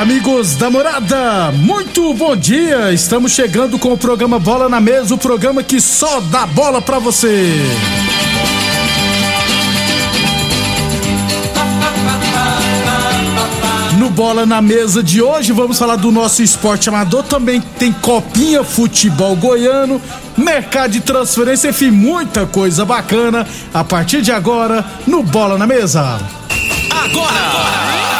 Amigos da morada, muito bom dia! Estamos chegando com o programa Bola na Mesa o programa que só dá bola pra você. No Bola na Mesa de hoje, vamos falar do nosso esporte amador. Também tem Copinha Futebol Goiano, mercado de transferência, enfim, muita coisa bacana a partir de agora no Bola na Mesa. Agora! Bola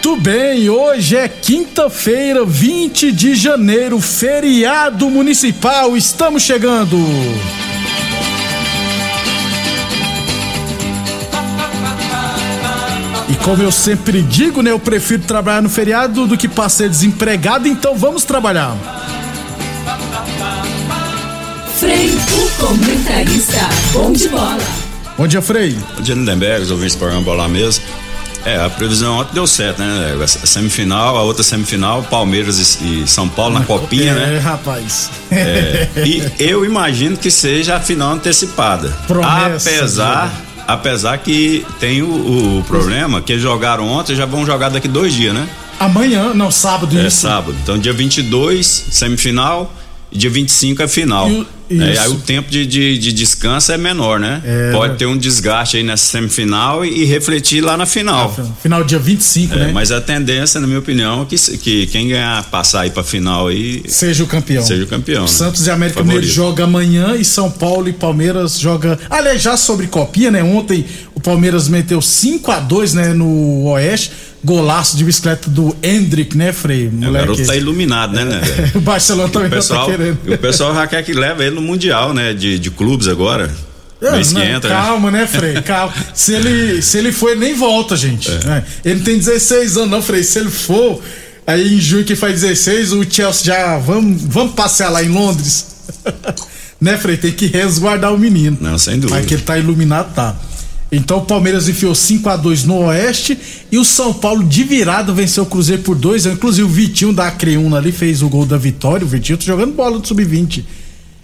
Muito bem, hoje é quinta-feira, 20 de janeiro, feriado municipal. Estamos chegando. E como eu sempre digo, né, eu prefiro trabalhar no feriado do que passar desempregado, então vamos trabalhar. Frei, o comentarista, bom de bola. Bom dia, Frei. Bom dia, Lindenberg, os ouvintes do programa Bola Mesa. É, a previsão ontem deu certo, né? A semifinal, a outra semifinal, Palmeiras e, São Paulo na Copinha, é, né? rapaz. É, e eu imagino que seja a final antecipada. Promessa, apesar, apesar que tem o, o problema que eles jogaram ontem já vão jogar daqui dois dias, né? Amanhã, não, sábado É isso. sábado. Então, dia 22, semifinal. E dia 25 é final. E o- É, aí o tempo de, de, de descanso é menor, né? É, Pode ter um desgaste aí nessa semifinal e, e refletir lá na final. Final dia 25, É, né? Mas a tendência, na minha opinião, é que, que quem ganhar, passar aí pra final aí, Seja o campeão. seja o campeão. né? Santos e América. Mineiro joga amanhã e São Paulo e Palmeiras joga. Aliás, já sobre copinha, né? Ontem o Palmeiras meteu 5 a 2 né, no Oeste. Golaço de bicicleta do Hendrick, né, Frei? É, o garoto tá iluminado, né, né? velho? o Barcelona também O pessoal, já tá querendo. o pessoal já quer que leve ele no Mundial, né? De, de clubes agora. É, Mês que não, entra, né? calma, né, Frei? Calma. se, ele, se ele for, ele nem volta, gente. É. né? Ele tem 16 anos, não, Frei. Se ele for, aí em junho que faz 16, o Chelsea já. Vamos, vamos passear lá em Londres. né, Frei? Tem que resguardar o menino. Não, sem dúvida. Mas que ele tá iluminado, tá. Então o Palmeiras enfiou 5 a 2 no Oeste e o São Paulo de virada venceu o Cruzeiro por 2 Inclusive o Vitinho da Acreúna ali fez o gol da vitória. O Vitinho tá jogando bola do Sub-20.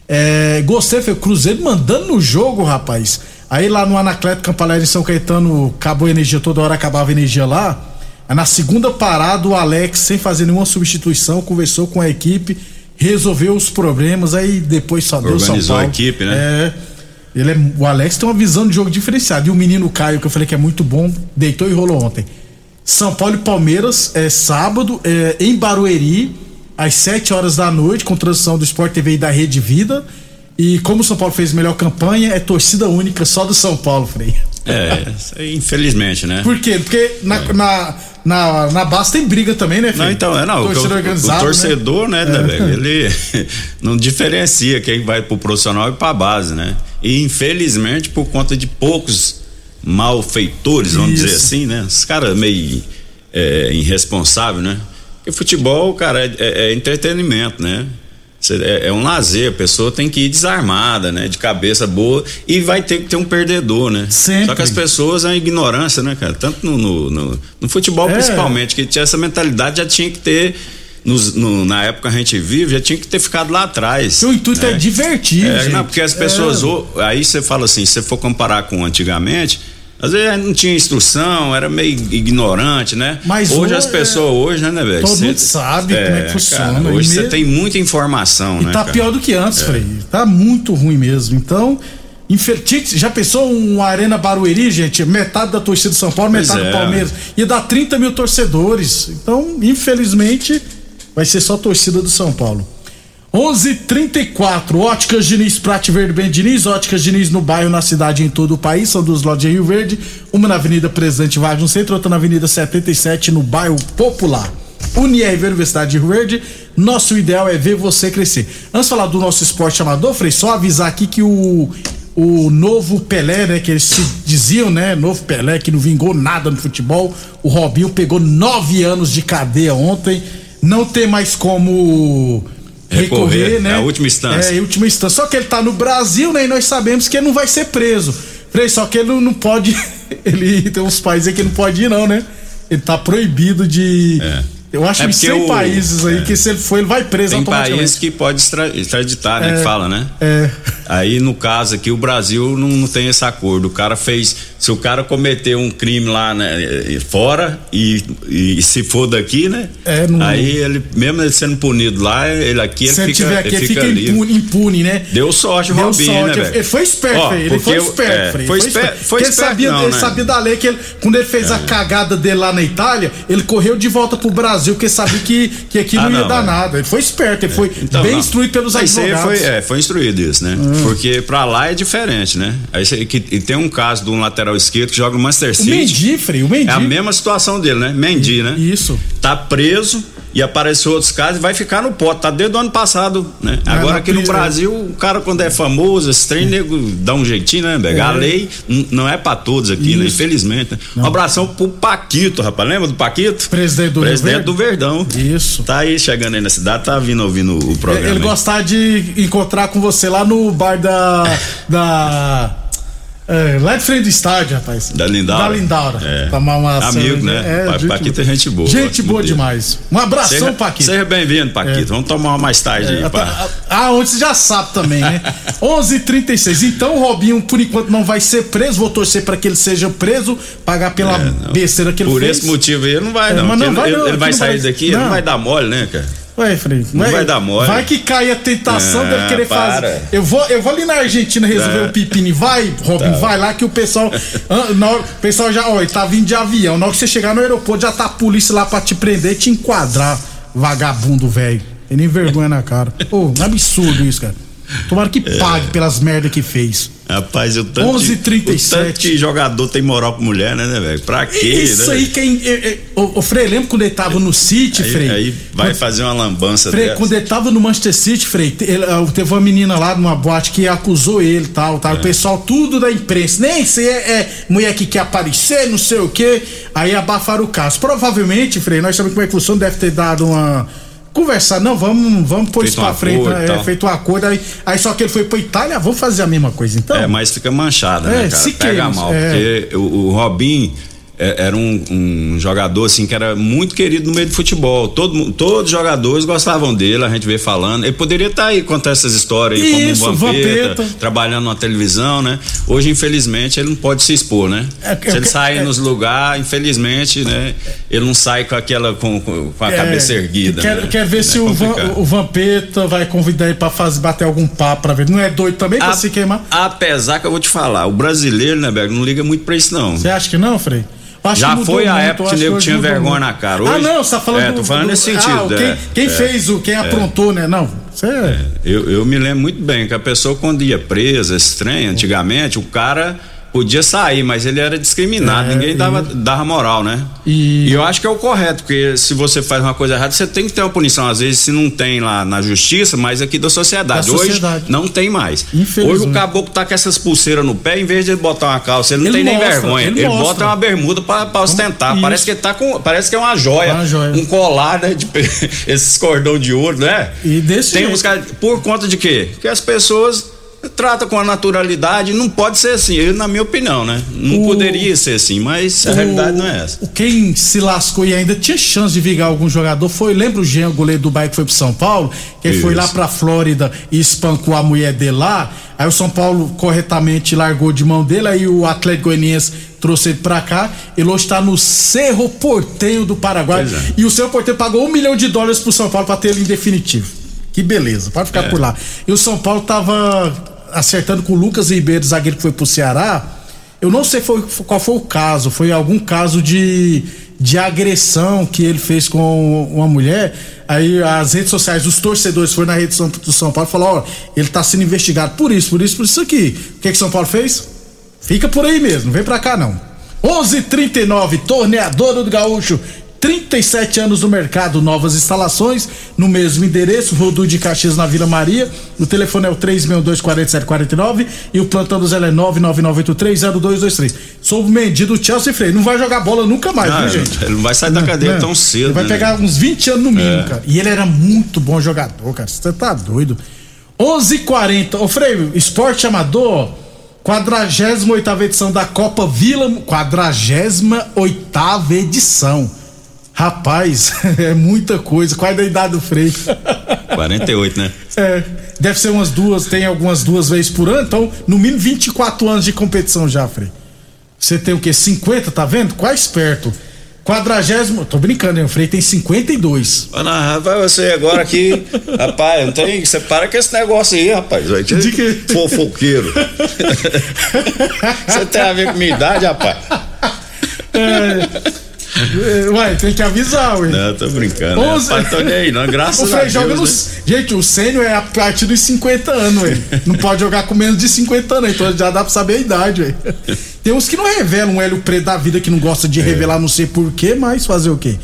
É, gostei, foi o Cruzeiro mandando no jogo, rapaz. Aí lá no Anacleto Campalera em São Caetano acabou a energia, toda hora acabava a energia lá. Aí na segunda parada, o Alex, sem fazer nenhuma substituição, conversou com a equipe, resolveu os problemas, aí depois só deu São Organizou Paulo. a equipe, né? É. Ele é, o Alex tem uma visão de jogo diferenciada. E o menino Caio, que eu falei que é muito bom, deitou e rolou ontem. São Paulo e Palmeiras, é sábado, é, em Barueri, às 7 horas da noite, com transmissão do Sport TV e da Rede Vida. E como o São Paulo fez melhor campanha, é torcida única só do São Paulo, Frei. É, aí, infelizmente, né? Por quê? Porque na, na, na, na base tem briga também, né, Frei? Não, então, é não. o- Torcida o, organizada, o torcedor, né, né, É. velho, ele não diferencia quem vai pro profissional e pra base, né? E infelizmente, por conta de poucos malfeitores, vamos Isso. dizer assim, né? Os caras meio é, irresponsáveis, né? Porque futebol, cara, é, é- é entretenimento, né? É, é um lazer, a pessoa tem que ir desarmada, né? De cabeça boa e vai ter que ter um perdedor, né? Sempre. Só que as pessoas, a ignorância, né, cara? Tanto no, no, no- no futebol É. principalmente, que tinha essa mentalidade já tinha que ter. Nos- no- na época que a gente vive, já tinha que ter ficado lá atrás. O intuito é divertir, É, gente. não, porque as pessoas. É. ho- Aí você fala assim, se você for comparar com antigamente, Às vezes não tinha instrução, era meio ignorante, né? Mas hoje hoje as pessoas, hoje, né, velho? todo Cê- mundo sabe como é que funciona. cara, hoje você mesmo- tem muita informação, E né? tá cara? pior do que antes, Frei. Tá muito ruim mesmo. Então, infer- tinha que- já pensou um Arena Barueri, gente? Metade da torcida do São Paulo, metade é. do Palmeiras. Ia dar 30 mil torcedores. Então, infelizmente, vai ser só torcida do São Paulo. 11:34 Óticas Diniz, Prate Verde Bem Diniz, Óticas Diniz no bairro, na cidade em todo o país, são duas lojas em Rio Verde, uma na Avenida Presidente Vargas no centro, outra na Avenida 77 no bairro Popular. Unirv Universidade de Rio Verde, nosso ideal é ver você crescer. Antes de falar do nosso esporte amador, Frei, só avisar aqui que o o novo Pelé, né, que eles se diziam, né, novo Pelé que não vingou nada no futebol, o Robinho pegou nove anos de cadeia ontem, não tem mais como recorrer, Recorrer, né? é a última instância. É, a última instância. Só que ele tá no Brasil, né? E nós sabemos que ele não vai ser preso. Frei, só que ele não, pode. Ele tem uns países aí que ele não pode ir, não, né? Ele tá proibido de. É. Eu acho É que porque 100 o- países aí é. que se ele for, ele vai preso Tem automaticamente. país que pode extra- extraditar, né? Que fala, né? É. Aí, no caso aqui, o Brasil não, não tem esse acordo. O cara fez. Se o cara cometeu um crime lá né, eh, fora e, e se for daqui, né? É, não- Aí ele, mesmo ele sendo punido lá, ele aqui Se ele ele fica, tiver aqui, ele fica fica impune, impune, né? Deu sorte Deu Robinho, sorte. né? Ele foi esperto, Ó. Ele foi esperto, é, foi esperto- foi Porque ele esperto sabia, não, ele né? sabia da lei que ele, quando ele fez a cagada dele lá na Itália, ele correu de volta pro Brasil, porque sabia que, que aqui Ah, não ia dar é. nada. Ele foi esperto, ele foi Então, bem não. instruído pelos aí advogados. foi, é, foi instruído isso, né? Porque pra lá é diferente, né? Aí cê- que, e tem um caso de um lateral esquerdo que joga no Manchester O City. Mendy, Frei, o Mendy. É a mesma situação dele, né? Mendy, né? Isso. Tá preso e apareceu outros casos e vai ficar no pote. Tá desde o ano passado, né? É, Agora aqui no. Brasil, o cara quando é famoso, esse trem nego dá um jeitinho, né, Bega? A É. lei n- não é pra todos aqui, né? Isso. Infelizmente. Né? Um abração pro Paquito, rapaz. Lembra do Paquito? Presidente do Presidente do Verdão. Isso. Tá aí chegando aí na cidade, tá vindo ouvindo o programa. Ele aí. gostar de encontrar com você lá no bar da. da. É, lá de frente do estádio, rapaz. Da Lindaura. Da Lindaura. É. Tomar uma Amigo, cerveja. né? Pa- gente Paquito é gente boa, Gente boa dele. demais. Um abração, Seja, Paquito. seja bem-vindo, Paquito. Vamos tomar uma mais tarde aí. É, pá. tá- Ah, onde você já sabe também, né? 11:36. Então, o Robinho, por enquanto, não vai ser preso. Vou torcer para que ele seja preso, pagar pela É, besteira que ele Por fez. esse motivo aí ele não vai, É, não. mas não porque vai ele, não, ele vai sair vai- daqui, ele não. não vai dar mole, né, cara? Ué, Frei, Não vai dar mole. Vai que cai a tentação Ah, dele querer para. fazer. Eu vou, eu vou ali na Argentina resolver Tá. o pepino. Vai, Robin, vai lá que o pessoal. na hora- o pessoal já, ó, ele tá vindo de avião. Na hora que você chegar no aeroporto, já tá a polícia lá pra te prender e te enquadrar. Vagabundo, velho. Tem nem vergonha na cara. Pô, um absurdo isso, cara. Tomara que É. pague pelas merda que fez. Rapaz, o tanto, 11h37. que, o tanto que jogador tem moral com mulher, né, né, velho? Pra quê? Isso né? aí, quem. é, é, o, o Frei, lembra quando ele tava no City, Frei? Aí, aí vai fazer uma lambança Frei, dessa. quando ele tava no Manchester City, Frei, te- ele, ah, teve uma menina lá numa boate que acusou ele e tal, É. tal. O pessoal, tudo da imprensa. Nem se é, é mulher que quer aparecer, não sei o quê. Aí abafaram o caso. Provavelmente, Frei, nós sabemos como é que funciona, deve ter dado uma. Conversar, não, vamos, vamos pôr Feito isso pra um frente. acordo né? É, feito um acordo. Aí, aí só que ele foi pra Itália, vamos fazer a mesma coisa então. É, mas fica manchada, É, né, cara? se Pega mal. é. Porque o, o Robin era um, um jogador, assim, que era muito querido no meio do futebol. Todo, todos os jogadores gostavam dele, a gente vê falando. Ele poderia estar aí contando essas histórias aí, Isso, como um vampeta, Vampeta. trabalhando na televisão, né? Hoje, infelizmente, ele não pode se expor, né? É, se ele é, sair é. nos lugares, infelizmente, né? Ele não sai com aquela, com, com a É, cabeça erguida. Quero, né? quero ver É se o, Van, o Vampeta vai convidar ele pra fazer, bater algum papo pra ver. Não é doido também pra A- se queimar? Apesar que eu vou te falar, o brasileiro, né, Berg, não liga muito pra isso, não. Você acha que não, Frei? Acho Já foi a muito, época que nego tinha vergonha muito. na cara. Ah, Hoje- não, você tá falando É, do, tô falando do- nesse Ah, sentido, quem, é, quem é. fez o, quem aprontou, né? Não, é. Eu, eu me lembro muito bem que a pessoa, quando ia presa, esse trem, antigamente, o cara podia sair, mas ele era discriminado, É, ninguém dava, e- dava moral, né? E- eu acho que é o correto, porque se você faz uma coisa errada, você tem que ter uma punição. Às vezes, se não tem lá na justiça, mas aqui da sociedade. Da sociedade. Hoje não tem mais. Hoje o caboclo tá com essas pulseiras no pé, em vez de ele botar uma calça, ele não Ele tem nem mostra, vergonha. ele Ele, bota uma bermuda pra ostentar. Isso. Parece que ele tá com. Parece que é uma joia. Uma joia. Um colar, né? De, esses cordão de ouro, né? E desse Tem jeito. uns caras. Por conta de quê? Que as pessoas tratam com a naturalidade, não pode ser assim, eu, na minha opinião, né? Não O- poderia ser assim, mas a O- realidade não é essa. O quem se lascou e ainda tinha chance de vingar algum jogador foi, lembra o Jean, o goleiro do Bahia que foi pro São Paulo? Que ele foi lá pra Flórida e espancou a mulher dele lá. Aí o São Paulo corretamente largou de mão dele, aí o Atlético Goianiense trouxe ele pra cá. Ele hoje tá no Cerro Portenho do Paraguai. É. E o Cerro Portenho pagou um milhão de dólares pro São Paulo pra ter ele em definitivo. Que beleza, pode ficar por lá. E o São Paulo tava acertando com o Lucas Ribeiro, zagueiro que foi pro Ceará. Eu não sei foi- qual foi o caso, foi algum caso de, de agressão que ele fez com uma mulher. Aí as redes sociais, os torcedores foram na rede do São Paulo e falaram: ó, ele tá sendo investigado por isso, por isso, por isso aqui. O que que São Paulo fez? Fica por aí mesmo, vem pra cá não. 11:39 Torneadora do Gaúcho. 37 anos no mercado, novas instalações, no mesmo endereço, Rodu de Caxias na Vila Maria. O telefone é o 3624749 e o plantão do Zé é 999830223. Sou o Mendy do Chelsea Freire. Não vai jogar bola nunca mais, Ah, viu, gente? ele não vai sair da cadeia Não, tão cedo. Ele vai né, pegar uns 20 anos no mínimo, É. cara. E ele era muito bom jogador, cara. Você tá doido. 11:40. Ô, Freio, esporte amador, 48 edição da Copa Vila. 48 edição. Rapaz, é muita coisa. Qual é a idade do Freio? 48, né? É, deve ser umas duas, tem algumas duas vezes por ano, então no mínimo 24 anos de competição já, Frei. Você tem o quê? 50, tá vendo? Quase perto. Quadragésimo, tô brincando, hein? O Frei tem 52. Ô, não, rapaz, você agora aqui, rapaz, não tem. Você para com esse negócio aí, rapaz. Vai De quê? Fofoqueiro. você tem a ver com minha idade, rapaz? É, ué, tem que avisar, ué. Não, tô brincando. Onze- Rapaz, tô nem aí, não. Graças O a Deus. joga né? nos. Gente, o sênior é a partir dos 50 anos, ué. Não pode jogar com menos de 50 anos, então já dá pra saber a idade, ué. Tem uns que não revelam um Hélio Preto da vida que não gosta É. de revelar, não sei porquê, mas fazer o quê?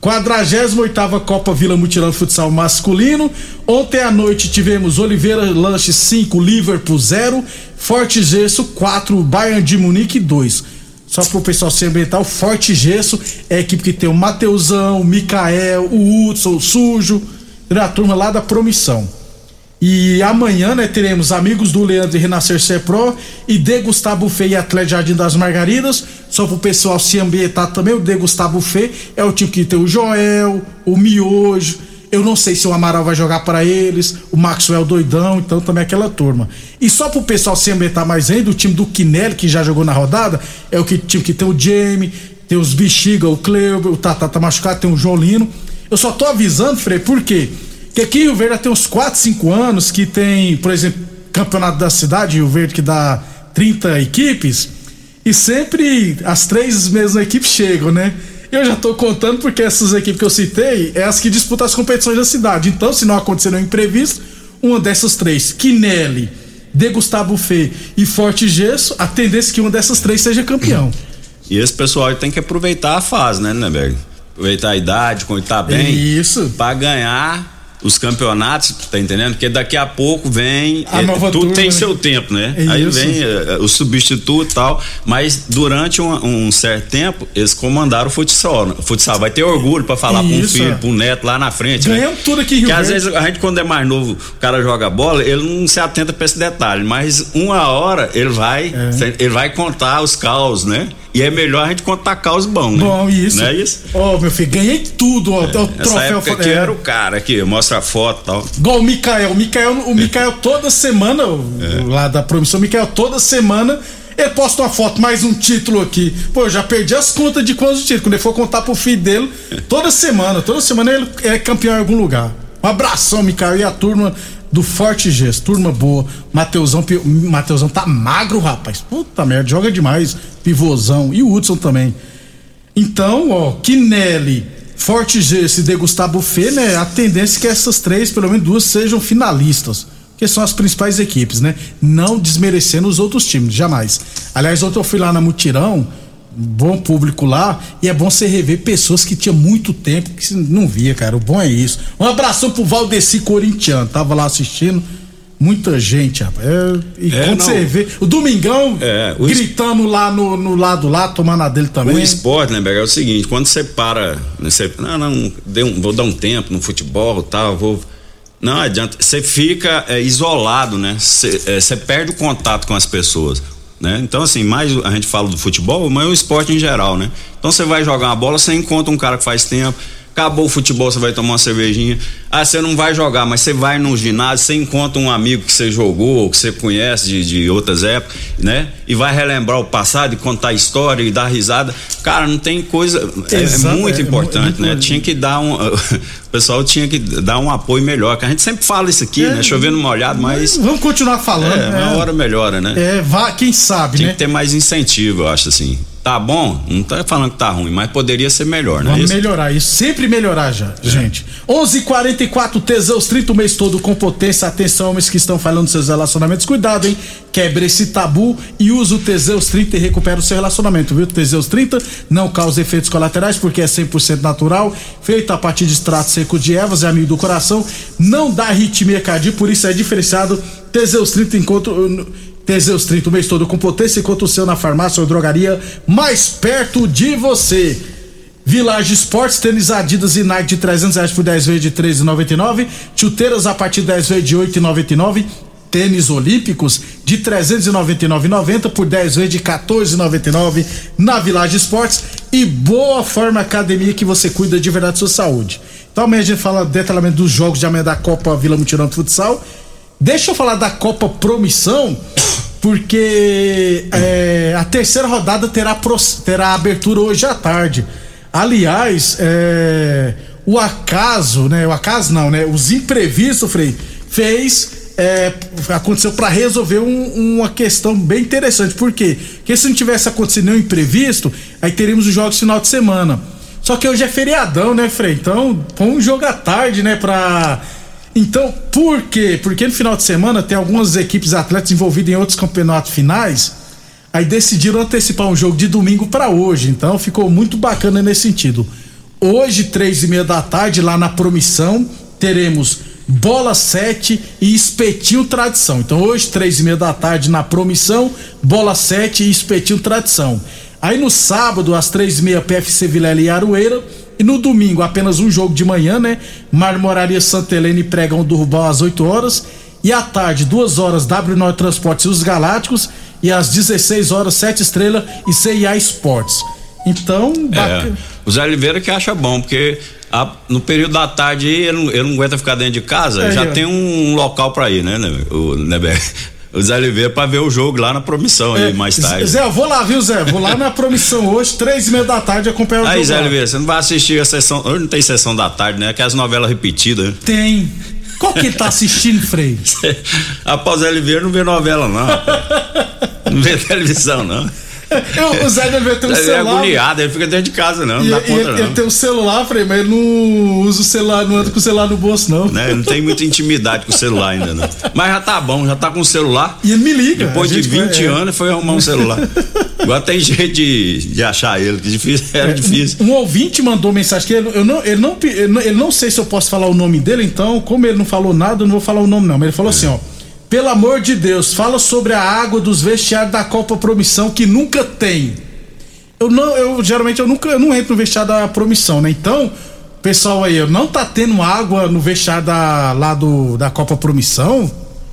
48 Copa Vila Mutirão Futsal Masculino. Ontem à noite tivemos Oliveira Lanche 5, Liverpool 0, Forte Gesso 4, Bayern de Munique 2. Só pro pessoal se ambientar, o Forte Gesso é a equipe que tem o Mateusão, o Mikael, o Hudson, o Sujo, a turma lá da Promissão. E amanhã, né, teremos amigos do Leandro e Renascer Cepro e Degustar Buffet e Atlético Jardim das Margaridas. Só pro pessoal se ambientar também, o Degustar Buffet é o time que tem o Joel, o Miojo. Eu não sei se o Amaral vai jogar para eles, o Maxwell doidão, então também aquela turma. E só pro pessoal se ambientar mais ainda, o time do Quinelli, que já jogou na rodada, é o que, time que tem o Jamie, tem os Bexiga, o Cleuber, o Tata tá machucado, tem o Jolino. Eu só tô avisando, Frei, por quê? Porque aqui em Rio Verde tem uns 4, 5 anos que tem, por exemplo, campeonato da cidade, Rio Verde, que dá 30 equipes, e sempre as três mesmas equipes chegam, né? Eu já tô contando porque essas equipes que eu citei é as que disputam as competições da cidade. Então, se não acontecer nenhum imprevisto, uma dessas três, Quinelli, Degustar Buffet e Forte Gesso, a tendência é que uma dessas três seja campeão. E esse pessoal tem que aproveitar a fase, né, Neberg? Aproveitar a idade, quando tá bem. Isso. Pra ganhar os campeonatos, tá entendendo? Porque daqui a pouco vem. A nova tudo turma, tem né? seu tempo, né? É Aí isso. vem eh, o substituto e tal. Mas durante um, um certo tempo, eles comandaram o futsal. né? O futsal vai ter orgulho pra falar pra um Isso, filho, é. pra um neto lá na frente. né? Ganhamos tudo aqui em Rio Que às vezes a gente, quando é mais novo, o cara joga bola, ele não se atenta pra esse detalhe. Mas uma hora ele vai, É. ele vai contar os caos, né? E é melhor a gente contar caos bom, né? Bom, isso. Não é isso? Ó, meu filho, ganhei tudo, ó. o Essa troféu época aqui é. era o cara aqui, mostra a foto e tal. Igual o Mikael. O Mikael, o Mikael toda semana, o- É. lá da promissão, o Mikael toda semana. Ele posta uma foto, mais um título aqui. Pô, eu já perdi as contas de quantos títulos. Quando ele for contar pro filho dele, toda semana, toda semana ele é campeão em algum lugar. Um abração, Mikael, e a turma do Forte Gesto. Turma boa. Mateusão, Mateusão tá magro, rapaz. Puta merda, joga demais. Pivôzão. E o Hudson também. Então, ó, Quinelli, Forte Gesso e Degustar Buffet, né? A tendência é que essas três, pelo menos duas, sejam finalistas. Que são as principais equipes, né? Não desmerecendo os outros times, jamais. Aliás, ontem eu fui lá na Mutirão, bom público lá, e é bom você rever pessoas que tinha muito tempo que não via, cara. O bom é isso. Um abração pro Valdeci Corintiano, tava lá assistindo. Muita gente, rapaz. É, e É, quando não. você vê. O Domingão É, o es- gritando lá no, no lado lá, tomando a dele também. O esporte, né, Berg, é o seguinte, quando você para, né, você, não, não, um- vou dar um tempo no futebol tal, vou. Não adianta, você fica é, isolado, né? Você é, você perde o contato com as pessoas. Né? Então, assim, mais a gente fala do futebol, mas o esporte em geral, né? Então você vai jogar uma bola, você encontra um cara que faz tempo. Acabou o futebol, você vai tomar uma cervejinha. Ah, você não vai jogar, mas você vai no ginásio, você encontra um amigo que você jogou, que você conhece de, de outras épocas, né? E vai relembrar o passado e contar a história e dar risada. Cara, não tem coisa. É, é muito é, importante, é, né? muito- Tinha que dar um. O pessoal tinha que dar um apoio melhor. Que a gente sempre fala isso aqui, É, né? Chovendo molhado, mas. Vamos continuar falando. É, uma hora melhora, né? É, vá, quem sabe, Tinha né? que ter mais incentivo, eu acho assim. Tá bom? Não tá falando que tá ruim, mas poderia ser melhor, né? Vamos melhorar isso, sempre melhorar já, É. gente. 11:44 Teseus 30 o mês todo com potência. Atenção, homens que estão falando dos seus relacionamentos, cuidado, hein? Quebre esse tabu e use o Teseus 30 e recupera o seu relacionamento, viu? Teseus 30 não causa efeitos colaterais porque é 100% natural, feito a partir de extrato seco de ervas, é amigo do coração, não dá arritmia cardíaca, por isso é diferenciado. Teseus 30 encontra Teseus 30 o mês todo com potência, encontra o seu na farmácia ou drogaria mais perto de você. Village Esportes, tênis Adidas e Nike de 300 reais por 10 vezes de 13,99. Chuteiras a partir de 10 vezes de 8,99. Tênis Olímpicos de 399,90 por 10 vezes de 14,99 na Village Esportes. E Boa Forma Academia que você cuida de verdade da sua saúde. Então amanhã a gente fala detalhamento dos jogos de amanhã da Copa Vila Mutirão Futsal. Deixa eu falar da Copa Promissão, porque é, a terceira rodada terá, terá abertura hoje à tarde. Aliás, é, o acaso, né? O acaso não, né? Os imprevistos, Frei, fez. é, aconteceu para resolver um- uma questão bem interessante. Por quê? Porque se não tivesse acontecido nenhum imprevisto, aí teríamos os jogos final de semana. Só que hoje é feriadão, né, Frei? Então, põe um jogo à tarde, né, pra. Então, por quê? Porque no final de semana tem algumas equipes atletas envolvidas em outros campeonatos finais. Aí decidiram antecipar um jogo de domingo pra hoje. Então ficou muito bacana nesse sentido. Hoje, três e meia da tarde, lá na Promissão, teremos Bola 7 e Espetinho Tradição. Então hoje, três e meia da tarde, na Promissão, Bola 7 e Espetinho Tradição. Aí no sábado, às três e meia, PFC Vilela e Aroeira. E no domingo, apenas um jogo de manhã, né? Marmoraria Santa Helena e Pregão do Rubal às 8 horas. E à tarde, duas horas, W Norte Transportes e os Galácticos. E às 16 horas, Sete Estrela e CIA Esportes. Então, É, bacana. o Zé Oliveira que acha bom, porque a- no período da tarde ele, não- ele não aguenta ficar dentro de casa, É, já é. tem um local pra ir, né, né, o, né? O Zé Oliveira pra ver o jogo lá na promissão aí mais tarde. Zé, eu vou lá, viu, Zé? Vou lá na promissão hoje, três e meia da tarde, acompanhar o Aí, jogo. Zé lá. Oliveira, você não vai assistir a sessão. Hoje não tem sessão da tarde, né? Aquelas novelas repetidas. né? Tem. Qual que tá assistindo, Frei? Após Zé Oliveira não vê novela, não. rapaz. Não vê televisão, não. Eu, o Zé Oliveira tem um Ele é celular. agoniado, ele fica dentro de casa, não. Não E, dá e conta, ele, ele não. tem um celular, Frei, mas ele não usa o celular, não anda com o celular no bolso, não. Né? Não tem muita intimidade com o celular ainda, não. Mas já tá bom, já tá com o celular. E ele me liga. Depois de gente 20 vai- é. anos foi arrumar um celular. Agora tem jeito de, de achar ele, que difícil, era difícil. Um ouvinte mandou mensagem que ele, eu não, ele, não, ele, não, ele não sei se eu posso falar o nome dele, então, como ele não falou nada, eu não vou falar o nome, não. Mas ele falou assim, ó. Pelo amor de Deus, fala sobre a água dos vestiários da Copa Promissão que nunca tem. Eu não, eu geralmente eu nunca eu não entro no vestiário da Promissão, né? Então, pessoal aí, não tá tendo água no vestiário da, lá do, da Copa Promissão.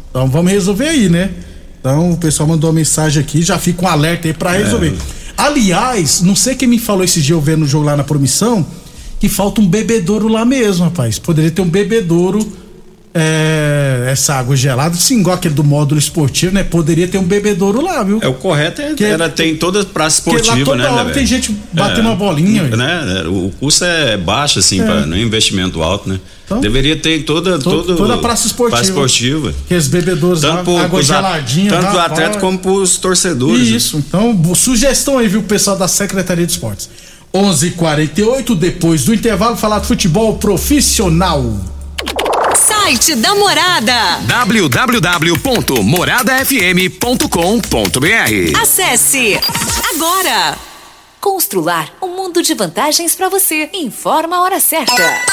Então vamos resolver aí, né? Então o pessoal mandou uma mensagem aqui, já fica um alerta aí pra resolver. Aliás, não sei quem me falou esse dia eu vendo o jogo lá na Promissão, que falta um bebedouro lá mesmo, rapaz. Poderia ter um bebedouro é, essa água gelada, igual aquele do módulo esportivo, né? Poderia ter um bebedouro lá, viu? É, o correto é, Que- era, tem toda a praça Porque lá esportiva, toda né? hora né, tem gente batendo uma bolinha, velho. Né? O custo é baixo, assim, pra, não é investimento alto, né? Então, Deveria ter toda, to- todo, toda a praça esportiva. Praça esportiva. Aqueles bebedouros Tanto lá, água geladinha. Tanto pro atleta como pros torcedores. né? Isso, então, bo- sugestão aí, viu, pessoal da Secretaria de Esportes. 11:48 depois do intervalo, falar de futebol profissional. Site da Morada. www.moradafm.com.br Acesse agora. Constrular um mundo de vantagens para você. Informa a hora certa.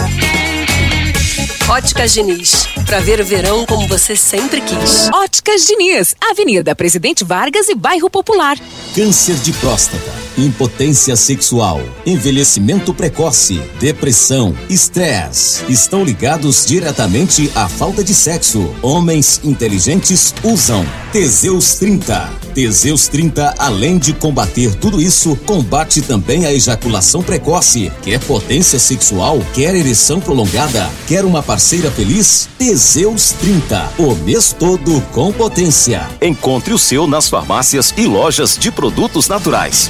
Óticas Diniz. Pra ver o verão como você sempre quis. Óticas Diniz, Avenida Presidente Vargas e Bairro Popular. Câncer de próstata, impotência sexual, envelhecimento precoce, depressão, estresse estão ligados diretamente à falta de sexo. Homens inteligentes usam Teseus 30. Teseus 30, além de combater tudo isso, combate também a ejaculação precoce. Quer potência sexual? Quer ereção prolongada? Quer uma parceira feliz? Teseus 30, o mês todo com potência. Encontre o seu nas farmácias e lojas de produtos naturais.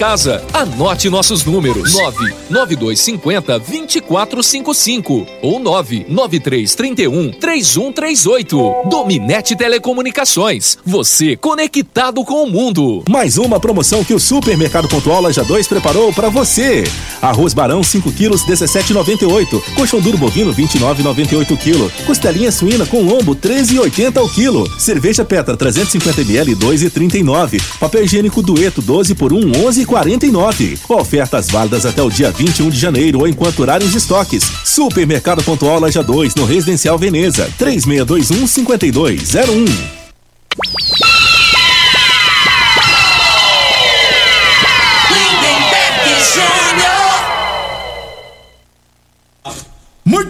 Anote nossos números: 99250 2455 ou 99331 3138. Dominete Telecomunicações. Você conectado com o mundo. Mais uma promoção que o Supermercado Pontual Loja 2 preparou para você. Arroz Barão 5 quilos 17,98. Coxão duro bovino 29,98 kg. Costelinha suína com lombo 13,80 o quilo. Cerveja Petra 350 ml 2,39. Papel higiênico Dueto 12 por 1 11,49. Ofertas válidas até o dia 21 de janeiro ou enquanto horários de estoques. Supermercado Pontual Loja 2 no Residencial Veneza 3621 5201.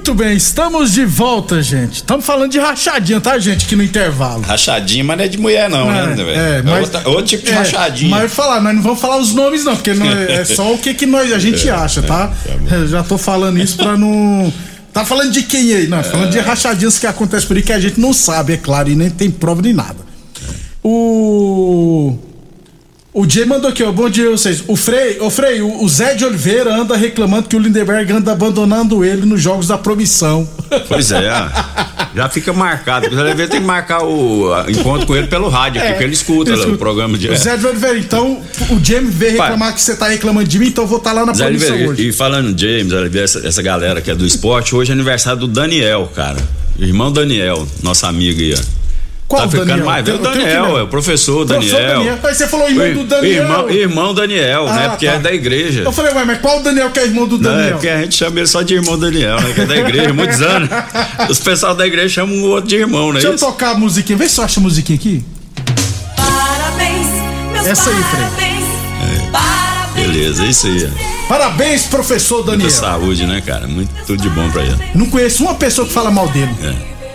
Muito bem, estamos de volta, gente. Estamos falando de rachadinha, tá, gente? Aqui no intervalo. Rachadinha, mas não é de mulher, não, né, velho? É, mas, outra- outro tipo de é, rachadinha. Mas falar, nós não vamos falar os nomes, não, porque não é, é só o que, que nós, a gente É, acha, é, tá? tá já tô falando isso pra não. Tá falando de quem aí? Não, falando de rachadinhas que acontecem por aí que a gente não sabe, é claro, e nem tem prova nem nada. O. O Jay mandou aqui, ó. Bom dia a vocês. O Frei, o Frei, o, o Zé de Oliveira anda reclamando que o Lindenberg anda abandonando ele nos jogos da promissão. Pois é, já fica marcado. Às vezes tem que marcar o encontro com ele pelo rádio, porque ele escuta, lá o programa de. O Zé de Oliveira, então, o James veio reclamar que você tá reclamando de mim, então eu vou estar lá na Zé promissão Oliveira, hoje. e falando James, Oliveira, essa, essa galera que é do esporte, hoje é aniversário do Daniel, cara. Irmão Daniel, nosso amigo aí, ó. Qual tá ficando Daniel? mais velho. O Tem- tem Daniel, é o professor Professor Daniel. Daniel. Aí você falou irmão O- do Daniel. Irmão, irmão Daniel, né? Ah, Porque tá. é da igreja. Eu falei, ué, mas qual Daniel que é irmão do Não, é Daniel? porque a gente chama ele só de irmão Daniel, né? Que é da igreja, muitos anos. Os pessoal da igreja chamam o outro de irmão, né? Deixa eu tocar a musiquinha. Vê se eu acho a musiquinha aqui. Parabéns, meus Essa aí, Frei. parabéns. Beleza, é isso aí. Parabéns, professor Muita Daniel. saúde, né, cara? Muito tudo de bom pra ele. Não conheço uma pessoa que fala mal dele.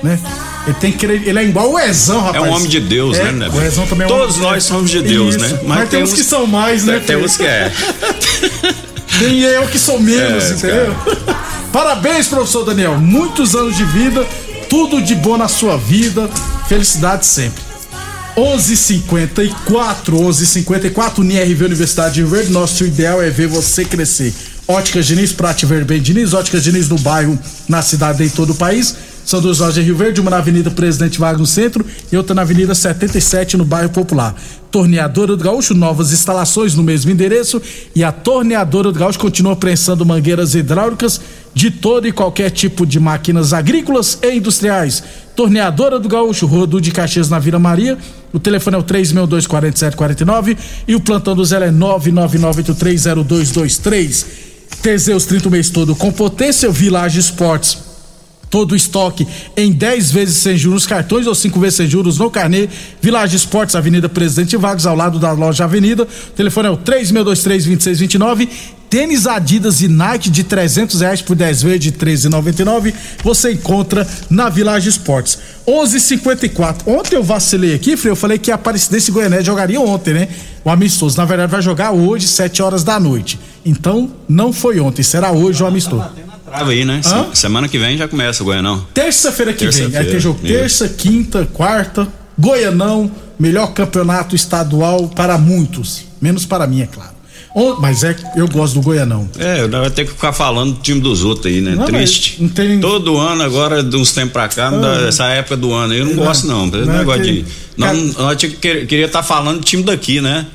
Né? Ele tem que querer, ele é igual o Ezão, É rapaz. um homem de Deus, É, né, né? O Ezão também é um Todos nós somos de Deus, Isso. né? Mas, tem uns que são mais, né? Tem uns que é. Tem eu que sou menos, É, entendeu? Parabéns, professor Daniel. Muitos anos de vida, tudo de bom na sua vida. Felicidade sempre. 11:54, 11:54 NRV Universidade de Rio Verde. Nosso ideal é ver você crescer. Óticas Diniz, Prate Ver Bem Diniz, Óticas Diniz no bairro, na cidade e em todo o país. São lojas em Rio Verde, uma na Avenida Presidente Vargas no centro e outra na Avenida 77 no bairro Popular. Torneadora do Gaúcho, novas instalações no mesmo endereço e a Torneadora do Gaúcho continua prensando mangueiras hidráulicas de todo e qualquer tipo de máquinas agrícolas e industriais. Torneadora do Gaúcho, Rua do de Caxias na Vila Maria. O telefone é o 3624749 e o plantão do Zé é 999830223. Teseus 30 o mês todo com potência, Village Esportes todo o estoque em 10 vezes sem juros cartões ou 5 vezes sem juros no carnê. Village Esportes, Avenida Presidente Vargas, ao lado da loja Avenida. O telefone é o 3623-2629. Tênis Adidas e Nike de 300 reais por 10 vezes de 13,99. Você encontra na Village Esportes. 11:54. Ontem eu vacilei aqui, Frei. Eu falei que a Aparecidense e jogaria ontem, né? O amistoso. Na verdade, vai jogar hoje, 7 horas da noite. Então, não foi ontem, será hoje o amistoso. Trava aí, né? Hã? Semana que vem já começa o Goianão. Terça-feira que vem. Terça-feira, Aí tem jogo terça, quinta, quarta. Goianão, melhor campeonato estadual para muitos. Menos para mim, é claro. Mas é eu gosto do Goianão. É, eu vai ter que ficar falando do time dos outros aí, né? Não, Triste. não tem- Todo ano, agora, de uns tempos pra cá, Ah. essa época do ano, aí, eu não, Não, gosto, não. Não é negócio que- de. Nós, nós queria estar falando do time daqui, né?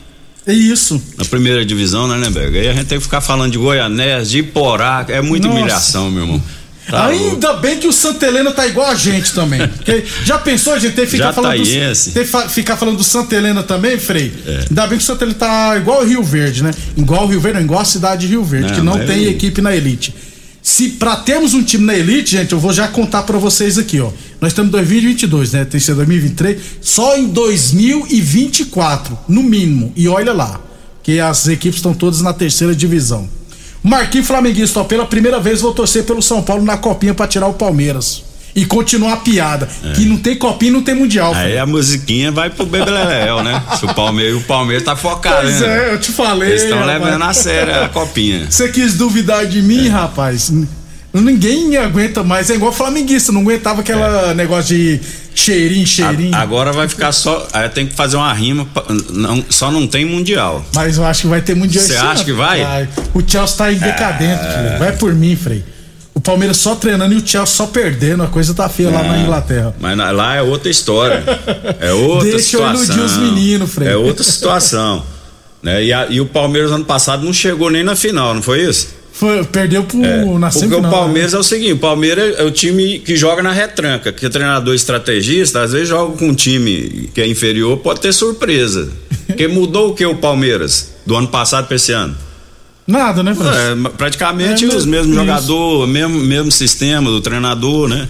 É isso. Na primeira divisão, né, Lemberg? Aí a gente tem que ficar falando de Goianés, de Iporá. É muita Nossa. humilhação, meu irmão. Tá louco. Ainda bem que o Santa Helena tá igual a gente também. Porque já pensou a gente ter que ficar falando do, Jataiense. ter fa- ficar falando do Santa Helena também, Frei? É. Ainda bem que o Santa Helena tá igual o Rio Verde, né? Igual o Rio Verde, não, igual a cidade de Rio Verde, Não, que não tem eu- equipe na elite. Se pra termos um time na elite, gente, eu vou já contar pra vocês aqui, ó. Nós estamos em 2022, né? Tem que ser 2023. Só em 2024, no mínimo. E olha lá, que as equipes estão todas na terceira divisão. Marquinhos Flamenguista, ó, pela primeira vez vou torcer pelo São Paulo na copinha pra tirar o Palmeiras. E continuar a piada. Que não tem copinha, não tem mundial. É. Aí a musiquinha vai pro Bebeleléu, né? Se o Palmeiras, o Palmeiras tá focado, Pois né? é, eu te falei. Eles estão levando a sério a copinha. Você quis duvidar de mim, rapaz? Ninguém aguenta mais. É igual flamenguista, não aguentava aquela negócio de cheirinho, cheirinho. A- agora vai ficar só. Aí tem que fazer uma rima. não, só não tem mundial. Mas eu acho que vai ter mundial Você acha ano. que vai? O Chelsea tá em decadente, Ah. filho. Vai por mim, Frei. O Palmeiras só treinando e o Chelsea só perdendo. A coisa tá feia lá na Ah, Inglaterra. Mas na- lá é outra história. É outra Deixa eu situação. iludir os meninos, Frei. É outra situação. né? E, a- e o Palmeiras ano passado não chegou nem na final, não foi isso? Foi, perdeu pro, na Porque semifinal. o Palmeiras é o seguinte, o Palmeiras é o time que joga na retranca, que o treinador estrategista, às vezes joga com um time que é inferior, pode ter surpresa. Porque mudou o que o Palmeiras do ano passado para esse ano? Nada, né, Frei? É, praticamente É, os mesmos jogadores, mesmo, mesmo sistema do treinador, né?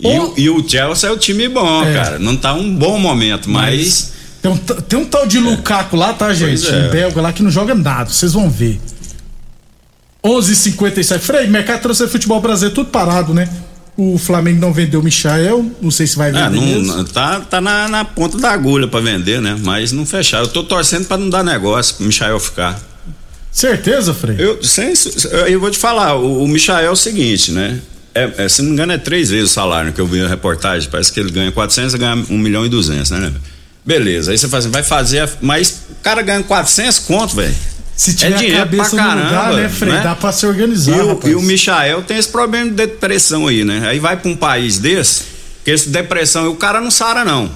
E, o, e o Chelsea é o time bom, É. cara. Não tá um bom momento, mas. Tem um, tem um tal de Lukaku lá, tá, gente? Pois é. Um belga lá que não joga nada, vocês vão ver. 11:57 Frei, mercado transfer futebol brasileiro tudo parado, né? O Flamengo não vendeu o Michael, não sei se vai vender Ah, não, mesmo. não- tá tá na, na ponta da agulha pra vender, né? Mas não fecharam. Eu tô torcendo pra não dar negócio pro Michael ficar. Certeza, Frei? Eu, sem, eu vou te falar, o, o Michael é o seguinte, né? É, é, se não me engano, é três vezes o salário que eu vi na reportagem. Parece que ele ganha 400 e ganha 1 milhão e 200, né? Beleza, aí você faz assim, vai fazer, a- mas o cara ganha 400 conto, velho. Se tiver é dinheiro a cabeça pra caramba, lugar, né, Frei? Dá pra se organizar, E o, e o Michael tem esse problema de depressão aí, né? Aí vai pra um país desse, que esse depressão, o cara não sara, não.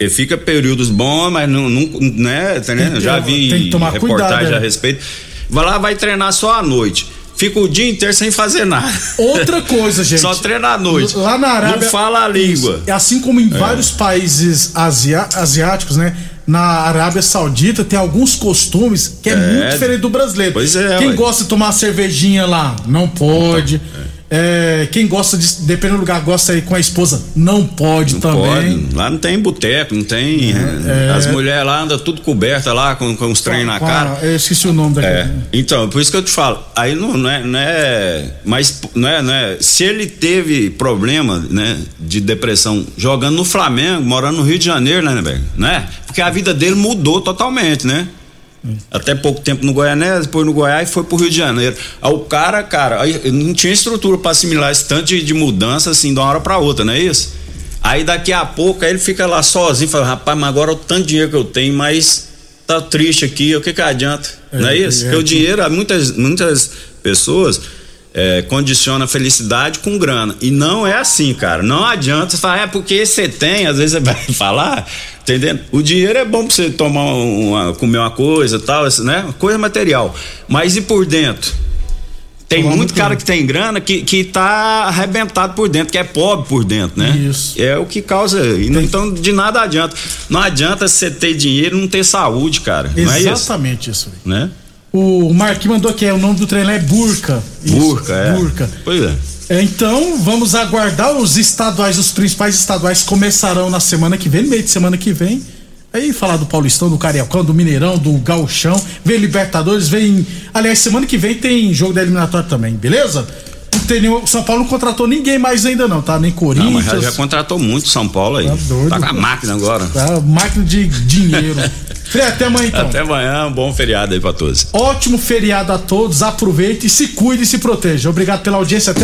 Ele fica períodos bons, mas não, não né? tá Já vi reportagem cuidado, a né? respeito. Vai lá, vai treinar só à noite. fica o dia inteiro sem fazer nada. Outra coisa, gente. Só treina à noite. Lá na Arábia. Não fala a língua. Isso. Assim como em vários países asia- asiáticos, né? Na Arábia Saudita tem alguns costumes que é, É. muito diferente do brasileiro. Pois é, Quem ué. gosta de tomar cervejinha lá, não pode. É, quem gosta de, dependendo do lugar, gosta aí com a esposa, não pode também. Pode. Lá não tem boteco, não tem. é. As mulheres lá andam tudo coberta lá, com, com os trem na cara. eu esqueci o nome daquele. É. Então, por isso que eu te falo, aí não, não é, não é. Mas não é, não é. Se ele teve problema, né, de depressão jogando no Flamengo, morando no Rio de Janeiro, né, velho? Né? Porque a vida dele mudou totalmente, né? Até pouco tempo no Goianese, depois no Goiás e foi pro Rio de Janeiro. Aí o cara, cara, aí não tinha estrutura pra assimilar esse tanto de, de mudança assim de uma hora pra outra, não é isso? Aí daqui a pouco aí ele fica lá sozinho, fala, rapaz, mas agora o tanto de dinheiro que eu tenho, mas tá triste aqui, o que que adianta? não é É, isso? é, Porque o é. dinheiro, muitas, muitas pessoas é, condiciona a felicidade com grana. E não é assim, cara. Não adianta você falar, é porque você tem, às vezes você vai falar, entendendo? O dinheiro é bom pra você tomar uma, comer uma coisa tal, né? Coisa material. Mas e por dentro? Tem muito cara que tem grana que, que tá arrebentado por dentro, que é pobre por dentro, né? Isso. É o que causa. não- Então, de nada adianta. Não adianta você ter dinheiro e não ter saúde, cara. Não é isso? Exatamente isso. Né? O Marquinhos mandou aqui, é, o nome do treino é Burca. Isso, Burca, é. Burca. Pois é. É, Então, vamos aguardar os estaduais, os principais estaduais começarão na semana que vem, no meio de semana que vem. Aí falar do Paulistão, do Cariocão, do Mineirão, do Gauchão, vem Libertadores, vem. Aliás, semana que vem tem jogo da eliminatória também, beleza? Não tem nenhum, São Paulo não contratou ninguém mais ainda não, tá? Nem Não, Corinthians. mas já, já contratou muito São Paulo aí. Tá doido, Tá com a máquina agora. Tá, máquina de dinheiro. Frei, até amanhã então. Até amanhã, um bom feriado aí pra todos. Ótimo feriado a todos, aproveite, se cuide e se proteja. Obrigado pela audiência, até